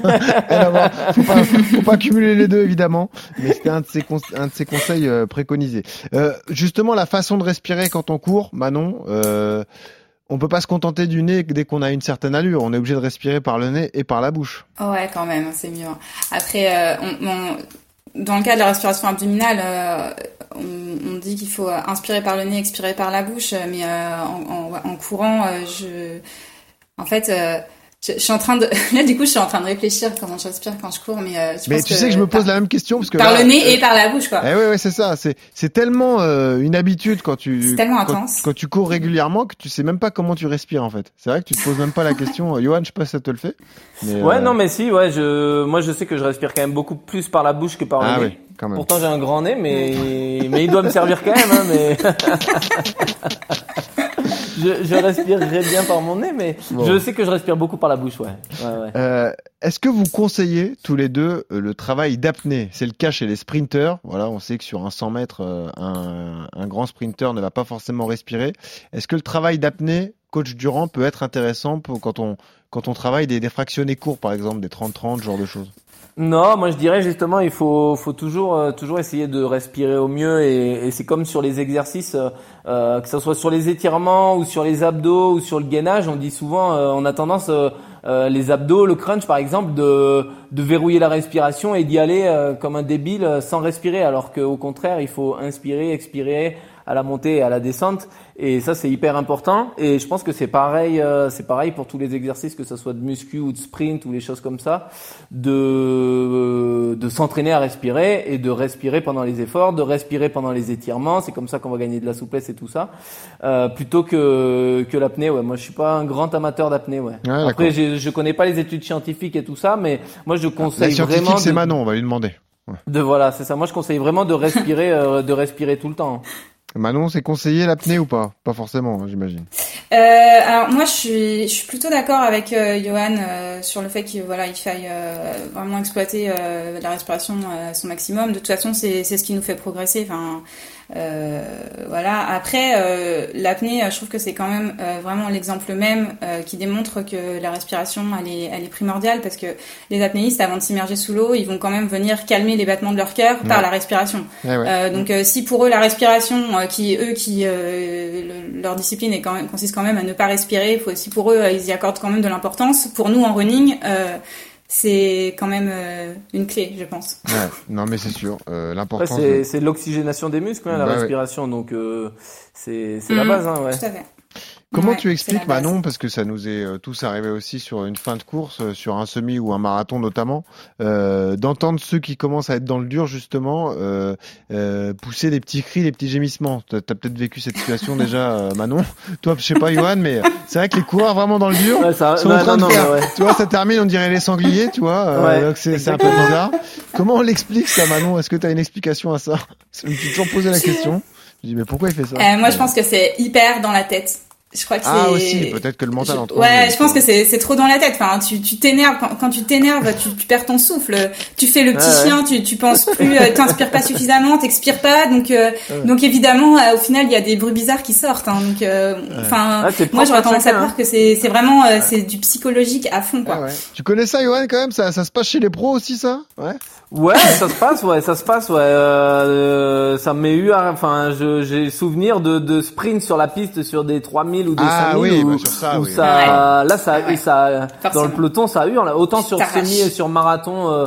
Faut pas, faut pas cumuler les deux évidemment, mais c'était un de ses un de ses conseils euh, préconisés. Euh, justement, la façon de respirer quand on court, Manon. Euh, on peut pas se contenter du nez dès qu'on a une certaine allure. On est obligé de respirer par le nez et par la bouche.
Ouais, quand même, c'est mieux. Après, euh, dans le cas de la respiration abdominale, on, dit qu'il faut inspirer par le nez, expirer par la bouche, mais en, courant, je, en fait, je, je suis en train de, <laughs> là du coup, je suis en train de réfléchir comment je respire quand je cours, mais euh, je
Mais
pense
tu sais que je me pose
par,
la même question parce que
par
là,
le nez
euh,
et par la bouche, quoi.
Eh ouais, ouais, c'est ça. C'est c'est tellement euh, une habitude quand tu
C'est tellement
quand,
intense.
quand tu cours régulièrement que tu sais même pas comment tu respires en fait. C'est vrai que tu te poses même pas la question. Johan, je sais pas si ça te le fait. Mais,
Ouais,
euh,
non, mais si, ouais, je, moi, je sais que je respire quand même beaucoup plus par la bouche que par
Ah
le
oui,
nez.
Quand même.
Pourtant, j'ai un grand nez, mais, mais il doit me servir quand même, hein, mais. <laughs> je, je respirerai bien par mon nez, mais
Bon.
je sais que je respire beaucoup par la bouche, ouais. ouais, ouais.
Euh, Est-ce que vous conseillez tous les deux euh, le travail d'apnée? C'est le cas chez les sprinters. Voilà, on sait que sur un 100 mètres, euh, un, un grand sprinter ne va pas forcément respirer. Est-ce que le travail d'apnée, coach Durand, peut être intéressant pour quand on quand on travaille des, des fractionnés courts, par exemple des 30-30, ce genre de choses?
Non, moi je dirais justement il faut faut toujours euh, toujours essayer de respirer au mieux et, c'est comme sur les exercices euh, euh, que ce soit sur les étirements ou sur les abdos ou sur le gainage, on dit souvent euh, on a tendance les abdos, le crunch par exemple de de verrouiller la respiration et d'y aller comme un débile sans respirer alors qu'au contraire, il faut inspirer, expirer à la montée et à la descente. Et ça c'est hyper important. Et je pense que c'est pareil euh, c'est pareil pour tous les exercices que ce soit de muscu ou de sprint ou les choses comme ça de de s'entraîner à respirer et de respirer pendant les efforts de respirer pendant les étirements. C'est comme ça qu'on va gagner de la souplesse et tout ça. Euh, plutôt que que l'apnée ouais. Moi je suis pas un grand amateur d'apnée ouais,
d'accord.
après je je connais pas les études scientifiques et tout ça mais moi je conseille
scientifique,
vraiment
c'est
de,
Manon, on va lui demander. Ouais.
de voilà c'est ça. Moi je conseille vraiment de respirer euh, de respirer tout le temps
Manon, c'est conseillé l'apnée ou pas? Pas forcément, hein, j'imagine.
Euh, alors moi je suis je suis plutôt d'accord avec euh, Johan euh, sur le fait qu'il voilà il faille euh, vraiment exploiter la respiration à son maximum. De toute façon c'est c'est ce qui nous fait progresser. Enfin voilà. Après euh, l'apnée, euh, je trouve que c'est quand même euh, vraiment l'exemple même euh, qui démontre que la respiration elle est elle est primordiale parce que les apnéistes avant de s'immerger sous l'eau ils vont quand même venir calmer les battements de leur cœur par la respiration.
Eh ouais.
Euh, donc euh, si pour eux la respiration, euh, qui eux qui euh, le- leur discipline est quand même, consiste quand même à ne pas respirer, faut, si pour eux euh, ils y accordent quand même de l'importance, pour nous en running, euh, c'est quand même euh, une clé, je pense.
Ouais. Non, mais c'est sûr. Euh,
Après,
L'importance.
c'est
de-
l'oxygénation des muscles, hein, la
Bah ouais.
respiration, donc euh, c'est la
Mhm,
base, hein, ouais.
Tout à fait.
Comment
Ouais,
tu expliques. Manon, parce que ça nous est euh, tous arrivé aussi sur une fin de course, euh, sur un semi ou un marathon notamment, euh, d'entendre ceux qui commencent à être dans le dur justement euh, euh, pousser des petits cris, des petits gémissements. T'as as, peut-être vécu cette situation déjà, euh, Manon. <laughs> Toi, je sais pas, Johan, mais c'est vrai que les coureurs vraiment dans le dur
Ouais, ça-
sont en train
non,
de
non,
faire.
ouais.
Tu vois, ça termine, on dirait les sangliers, tu vois. euh,
Ouais,
donc c'est c'est un peu bizarre. Comment on l'explique ça, Manon? Est-ce que tu as une explication à ça? Je me suis toujours posé la question. Je dis mais pourquoi il fait ça?
Euh, moi je pense que c'est hyper dans la tête. Je crois que
Ah
c'est.
aussi, peut-être que le mental
Je-
entre
Ouais, je pense que c'est c'est trop dans la tête. Enfin, tu tu t'énerves quand, quand tu t'énerves, tu, tu perds ton souffle. Tu fais le petit
ouais.
chien, tu tu penses plus, euh, t'inspires pas suffisamment, t'expires pas. Donc euh, donc évidemment, euh, au final, il y a des bruits bizarres qui sortent. Hein, donc euh, enfin,
Ah,
moi j'aurais tendance à croire que c'est c'est vraiment euh, c'est du psychologique à fond quoi.
Ah ouais. Tu connais ça, Johan, quand même? Ça, ça se passe chez les pros aussi, ça? Ouais.
Ouais, ça se passe, ouais, ça se passe, ouais. Euh, ça m'est eu, à- enfin, j'ai souvenir de, de sprint sur la piste sur des 3000 ou des
Ah
5000
oui,
où,
bah sur ça,
où
oui.
ça, là, ça,
Ouais.
ça, dans le peloton, ça hurle. Autant sur semi et sur marathon, euh,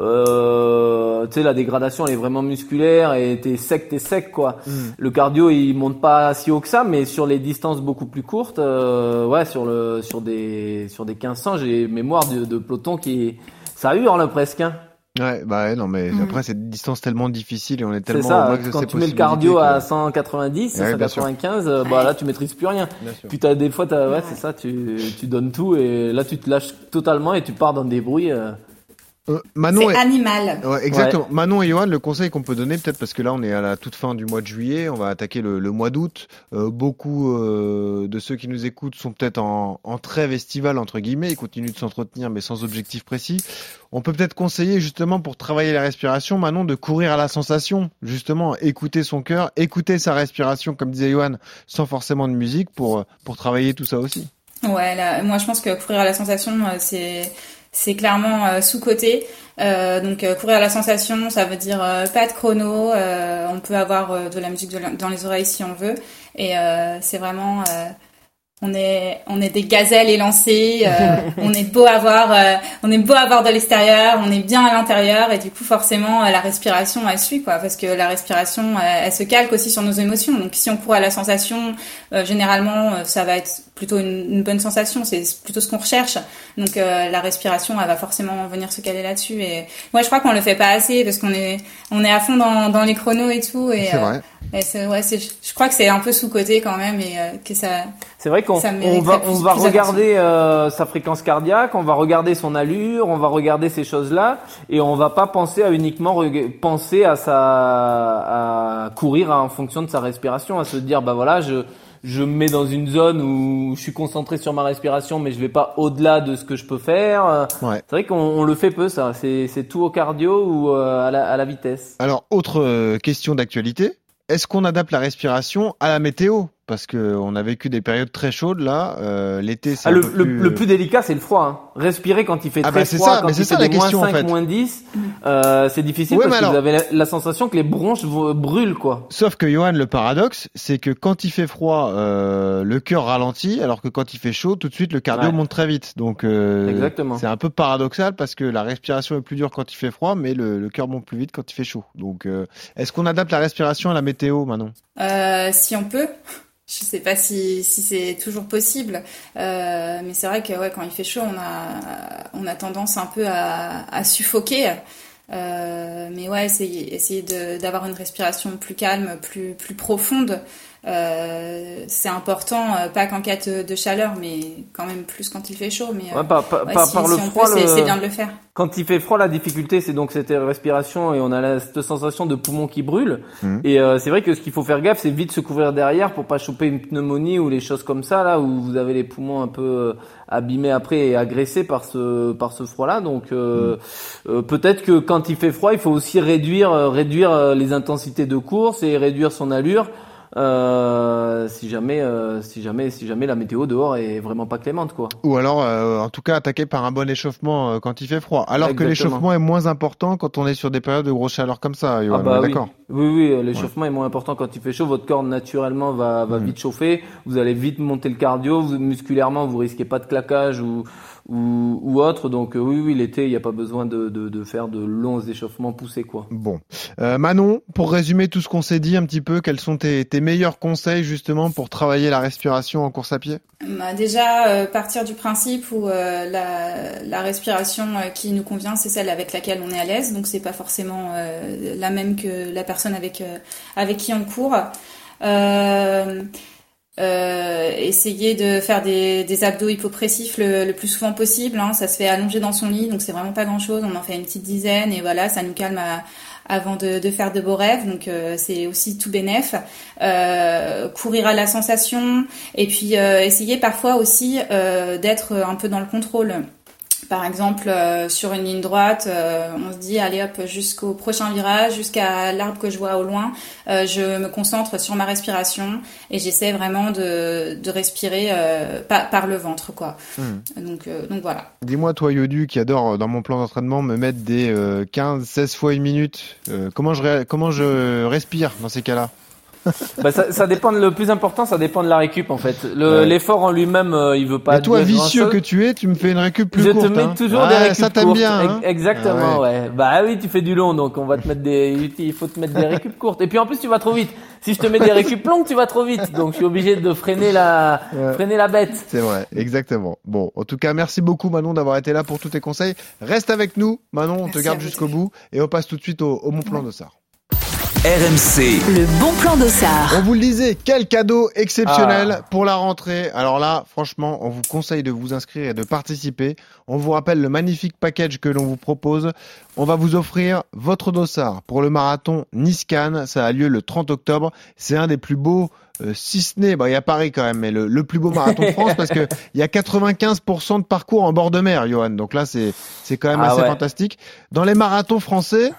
euh, tu sais la dégradation elle est vraiment musculaire et t'es sec t'es sec quoi.
Mm.
Le cardio il monte pas si haut que ça, mais sur les distances beaucoup plus courtes, euh, ouais sur le sur des sur des 1500 j'ai mémoire de, de peloton qui ça hurle presque. Hein.
Ouais, bah ouais, non, mais
Mm.
après, c'est des distances tellement difficiles et on est
C'est
tellement au
ça,
max de
quand tu mets le cardio
que-
à 190,
Ouais, bien sûr.
195, euh, bah là tu maîtrises plus rien. Puis t'as des fois, t'as, ouais, c'est ça, tu, tu donnes tout et là tu te lâches totalement et tu pars dans des bruits. euh.
Euh, Manon
C'est
et-
animal.
Ouais, exactement. Manon et Johan, le conseil qu'on peut donner, peut-être parce que là on est à la toute fin du mois de juillet, on va attaquer le, le mois d'août. Euh, beaucoup euh, de ceux qui nous écoutent sont peut-être en, en trêve estivale entre guillemets, ils continuent de s'entretenir mais sans objectif précis. On peut peut-être conseiller justement pour travailler la respiration, Manon, de courir à la sensation, justement, écouter son cœur, écouter sa respiration, comme disait Johan, sans forcément de musique pour pour travailler tout ça aussi.
Ouais, là, moi je pense que courir à la sensation, c'est c'est clairement euh, sous côté. donc euh, courir à la sensation, ça veut dire euh, pas de chrono. euh, on peut avoir euh, de la musique dans les oreilles si on veut, et euh, c'est vraiment euh, on est on est des gazelles élancées. euh, <laughs> on est beau à voir, euh, on est beau à voir de l'extérieur, on est bien à l'intérieur, et du coup forcément euh, la respiration elle suit quoi, parce que la respiration elle, elle se calque aussi sur nos émotions. Donc si on court à la sensation, euh, généralement euh, ça va être plutôt une, une bonne sensation, c'est plutôt ce qu'on recherche. Donc euh, la respiration, elle va forcément venir se caler là-dessus. Et moi, je crois qu'on le fait pas assez parce qu'on est on est à fond dans, dans les chronos et tout. Et,
C'est vrai.
et c'est ouais, c'est je crois que c'est un peu sous côté quand même et euh, que ça.
C'est vrai qu'on on va,
plus-
on va regarder euh, sa fréquence cardiaque, on va regarder son allure, on va regarder ces choses-là, et on va pas penser à uniquement penser à sa, à courir en fonction de sa respiration, à se dire bah voilà je je me mets dans une zone où je suis concentré sur ma respiration, mais je vais pas au-delà de ce que je peux faire.
Ouais.
C'est vrai qu'on on le fait peu ça. C'est c'est tout au cardio ou euh, à, la, à la vitesse.
Alors, autre euh, question d'actualité. Est-ce qu'on adapte la respiration à la météo? Parce que on a vécu des périodes très chaudes là. Euh, L'été, c'est
Ah, le,
plus,
le plus délicat, c'est le froid. Hein. Respirer quand il fait
Ah
très
bah,
froid,
ça,
quand
mais
il
c'est
fait
ça, la
des moins
question, en
5,
fait.
moins 10, euh, c'est difficile
Ouais,
parce que vous avez la, la sensation que les bronches vous- brûlent, quoi.
Sauf que Johan, le paradoxe, c'est que quand il fait froid, euh, le cœur ralentit, alors que quand il fait chaud, tout de suite le cardio
Ouais.
monte très vite. Donc euh,
Exactement.
c'est un peu paradoxal parce que la respiration est plus dure quand il fait froid, mais le, le cœur monte plus vite quand il fait chaud. Donc euh, est-ce qu'on adapte la respiration à la météo, Manon?
Euh, si on peut. Je sais pas si, si c'est toujours possible, euh, mais c'est vrai que ouais, quand il fait chaud, on a, on a tendance un peu à, à suffoquer. Euh, mais ouais, essayer, essayer d'avoir une respiration plus calme, plus, plus profonde. Euh, c'est important, euh, pas qu'en cas de, de chaleur, mais quand même plus quand il fait chaud. Mais euh,
Ouais, par, par,
ouais,
par-
si-
par
si
le
on
froid,
c'est
le-
c'est bien de le faire.
Quand il fait froid, la difficulté, c'est donc cette respiration et on a la, cette sensation de poumon qui brûle.
Mhm.
Et euh, c'est vrai que ce qu'il faut faire gaffe, c'est vite se couvrir derrière pour pas choper une pneumonie ou les choses comme ça là où vous avez les poumons un peu euh, abîmés après et agressés par ce par ce froid-là. Donc euh, euh, peut-être que quand il fait froid, il faut aussi réduire euh, réduire euh, les intensités de course et réduire son allure. Euh, si jamais euh, si jamais si jamais la météo dehors est vraiment pas clémente quoi.
Ou alors, euh, en tout cas, attaquer par un bon échauffement euh, quand il fait froid. Alors que l'échauffement est moins important quand on est sur des périodes de grosse chaleur comme ça, Johan,
Ah bah
est
oui.
d'accord
Oui, oui, euh, l'échauffement est moins important quand il fait chaud. Votre corps naturellement va, va
Mhm.
vite chauffer. Vous allez vite monter le cardio. Vous, musculairement, vous risquez pas de claquage ou ou, ou autre. Donc euh, oui, oui, l'été, il n'y a pas besoin de, de, de faire de longs échauffements poussés quoi.
Bon. Euh, Manon, pour résumer tout ce qu'on s'est dit un petit peu, quels sont tes, tes meilleurs conseils justement pour travailler la respiration en course à pied?
Bah, déjà, euh, partir du principe où euh, la, la respiration euh, qui nous convient, c'est celle avec laquelle on est à l'aise. Donc, c'est pas forcément euh, la même que la personne avec euh, avec qui on court. Euh, euh, essayer de faire des, des abdos hypopressifs le, plus souvent possible. Hein. Ça se fait allonger dans son lit, donc c'est vraiment pas grand chose. On en fait une petite dizaine et voilà, ça nous calme à- avant de, faire de beaux rêves. Donc euh, c'est aussi tout bénef. Euh, courir à la sensation et puis euh, essayer parfois aussi euh, d'être un peu dans le contrôle. Par exemple, euh, sur une ligne droite, euh, on se dit allez hop jusqu'au prochain virage, jusqu'à l'arbre que je vois au loin. Euh, je me concentre sur ma respiration et j'essaie vraiment de, de respirer par, par le ventre, quoi.
Hmm.
Donc, donc voilà.
Dis-moi, toi, Yodu, qui adore dans mon plan d'entraînement me mettre des euh, 15, 16 fois une minute, comment, je ré- comment je respire dans ces cas-là?
Bah, ça, ça, dépend. Le plus important, ça dépend de la récup en fait. L'effort en lui-même, euh, il veut pas.
Et toi, vicieux que tu es, tu me fais une récup plus
je
courte.
Je te mets
hein.
toujours des récup
Ça t'aime bien. Hein
Exactement, ouais. Bah oui, tu fais du long, donc on va te mettre des. Il faut te mettre des récup courtes. Et puis en plus, tu vas trop vite. Si je te mets des récup longues, tu vas trop vite. Donc je suis obligé de freiner la, freiner la bête.
C'est vrai, exactement. Bon, en tout cas, merci beaucoup Manon d'avoir été là pour tous tes conseils. Reste avec nous, Manon. On
Merci
te garde jusqu'au bout et on passe tout de suite au, au bon plan d'Ossard.
RMC,
Le bon plan d'Ossard.
On vous le disait, quel cadeau exceptionnel
Ah.
pour la rentrée. Alors là, franchement, on vous conseille de vous inscrire et de participer. On vous rappelle le magnifique package que l'on vous propose. On va vous offrir votre dossard pour le marathon Nice-Cannes. Ça a lieu le 30 octobre. C'est un des plus beaux euh, si ce n'est, bah, il y a Paris quand même, mais le, le plus beau marathon de France <laughs> parce que il y a 95% de parcours en bord de mer, Johan. Donc là, c'est c'est quand même
Ah
assez
ouais.
fantastique. Dans les marathons français,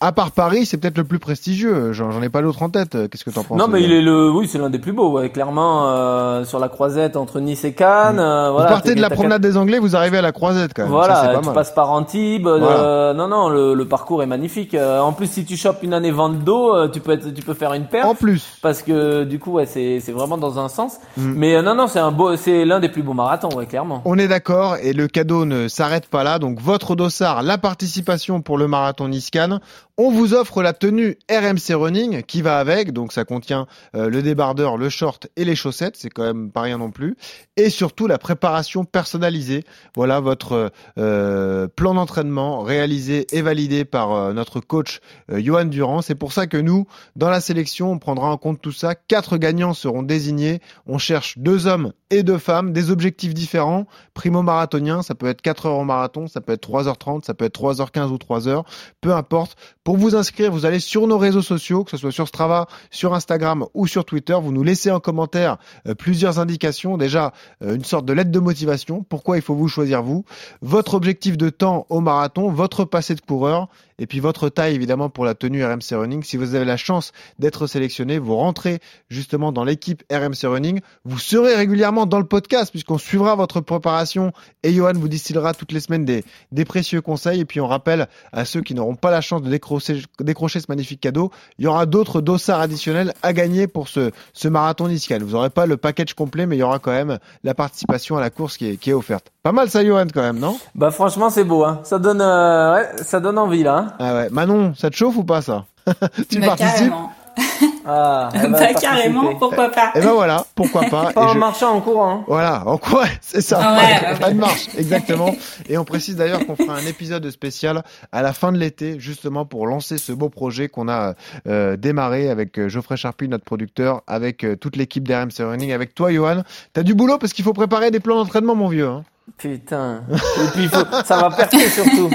à part Paris, c'est peut-être le plus prestigieux. J'en ai pas d'autre en tête. Qu'est-ce que t'en penses
Non, mais il est le, oui, c'est l'un des plus beaux, ouais, clairement, euh, sur la croisette entre Nice et Cannes. euh,
Vous
voilà,
partez de la promenade des Anglais, vous arrivez à la croisette quand même.
Voilà,
Ça, c'est pas
tu
mal.
passes par Antibes. euh, non, non, le, le parcours est magnifique. Euh, en plus, si tu chopes une année vente d'eau, euh, tu peux être, tu peux faire une paire.
En plus.
Parce que du coup, ouais, c'est, c'est vraiment dans un sens.
Mm.
Mais non, non, c'est un beau, c'est l'un des plus beaux marathons, ouais, clairement.
On est d'accord et le cadeau ne s'arrête pas là. Donc votre dossard, la participation pour le marathon Nice-Cannes. On vous offre la tenue RMC Running qui va avec. Donc ça contient euh, le débardeur, le short et les chaussettes. C'est quand même pas rien non plus. Et surtout la préparation personnalisée. Voilà votre euh, plan d'entraînement réalisé et validé par euh, notre coach euh, Johan Durand. C'est pour ça que nous, dans la sélection, on prendra en compte tout ça. Quatre gagnants seront désignés. On cherche deux hommes et deux femmes, des objectifs différents. Primo marathonien, ça peut être 4 heures au marathon, ça peut être 3h30, ça peut être 3h15 ou 3h, peu importe. Vous inscrire, vous allez sur nos réseaux sociaux, que ce soit sur Strava, sur Instagram ou sur Twitter. Vous nous laissez en commentaire euh, plusieurs indications. Déjà, euh, une sorte de lettre de motivation. Pourquoi il faut vous choisir vous? Votre objectif de temps au marathon, votre passé de coureur et puis votre taille évidemment pour la tenue RMC Running. Si vous avez la chance d'être sélectionné, vous rentrez justement dans l'équipe RMC Running. Vous serez régulièrement dans le podcast puisqu'on suivra votre préparation et Johan vous distillera toutes les semaines des, des précieux conseils. Et puis on rappelle à ceux qui n'auront pas la chance de décrocher, décrocher ce magnifique cadeau, il y aura d'autres dossards additionnels à gagner pour ce, ce marathon niscal. Vous n'aurez pas le package complet, mais il y aura quand même la participation à la course qui est, qui est offerte. Pas mal ça Johan quand même, non?
Bah franchement, c'est beau, hein. Ça donne, euh, ouais, ça donne envie là. hein.
Ah ouais. Manon, ça te chauffe ou pas ça <laughs> Tu
Bah,
participes
carrément. <laughs>
Ah, <laughs>
Bah, carrément, pourquoi pas.
Et ben voilà, pourquoi pas.
Pas en
je-
marchant, en courant. hein.
Voilà, en quoi C'est ça.
Ah ouais,
pas de marche, exactement. Et on précise d'ailleurs qu'on fera un épisode spécial à la fin de l'été, justement pour lancer ce beau projet qu'on a euh, démarré avec euh, Geoffrey Charpie, notre producteur, avec euh, toute l'équipe d'RMC Running, avec toi, Johan. T'as du boulot parce qu'il faut préparer des plans d'entraînement, mon vieux. Hein.
Putain. Et puis il faut, ça va percer surtout.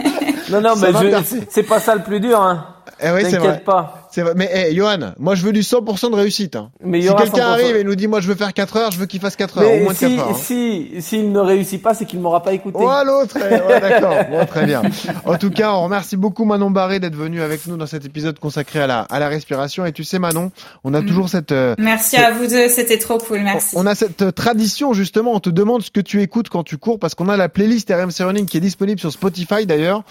Non, non, mais
percer.
c'est pas ça le plus dur, hein.
Eh oui, c'est vrai.
T'inquiète pas.
C'est vrai. Mais hey, Johan, moi je veux du 100% de réussite. Hein.
Mais
si quelqu'un
100%.
arrive et nous dit moi je veux faire 4 heures, je veux qu'il fasse 4 heures, au
Mais
moins de 4
si,
heures. hein.
si, s'il ne réussit pas, c'est qu'il m'aura pas écouté.
Ouais, l'autre, eh, ouais, d'accord. Bon, très bien. En tout cas, on remercie beaucoup Manon Barré d'être venue avec nous dans cet épisode consacré à la, à la respiration. Et tu sais, Manon, on a toujours cette, euh,
Merci à vous deux, c'était trop cool, merci.
on a cette euh, tradition, justement, on te demande ce que tu écoutes quand tu cours parce qu'on a la playlist RMC Running qui est disponible sur Spotify d'ailleurs.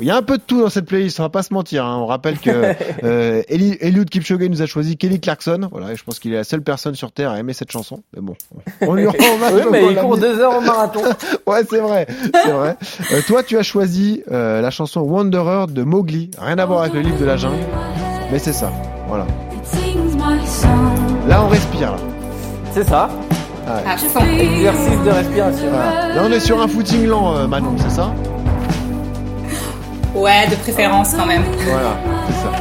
Il y a un peu de tout dans cette playlist, on va pas se mentir. hein. On rappelle que <laughs> euh, Eli- Eliud Kipchoge nous a choisi Kelly Clarkson. Voilà, et je pense qu'il est la seule personne sur Terre à aimer cette chanson. Mais bon, on lui <laughs> rend hommage.
Oui, mais il court
mis.
deux heures au marathon. <laughs>
Ouais, c'est vrai, c'est vrai. Euh, toi, tu as choisi euh, la chanson Wanderer de Mowgli. Rien à voir avec le livre de la jungle, mais c'est ça. Voilà. Là, on respire. Là,
C'est ça.
Ah ouais.
Fond.
Exercice de respiration.
Voilà. Là, on est sur un footing lent, euh, Manon, c'est ça?
Ouais, de préférence quand même.
Voilà, c'est ça.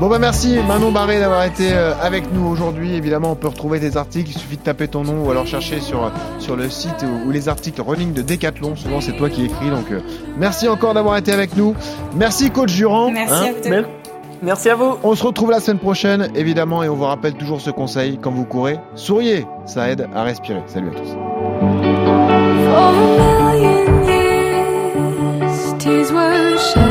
Bon bah merci Manon Barré d'avoir été euh, avec nous aujourd'hui. Évidemment, on peut retrouver des articles, il suffit de taper ton nom ou alors chercher sur sur le site ou, les articles running de Decathlon. Souvent, c'est toi qui écris. Donc, euh, merci encore d'avoir été avec nous. Merci coach Durand.
Merci
hein.
à vous deux.
Merci à vous.
On se retrouve la semaine prochaine, évidemment, et on vous rappelle toujours ce conseil quand vous courez. Souriez, ça aide à respirer. Salut à tous. worship.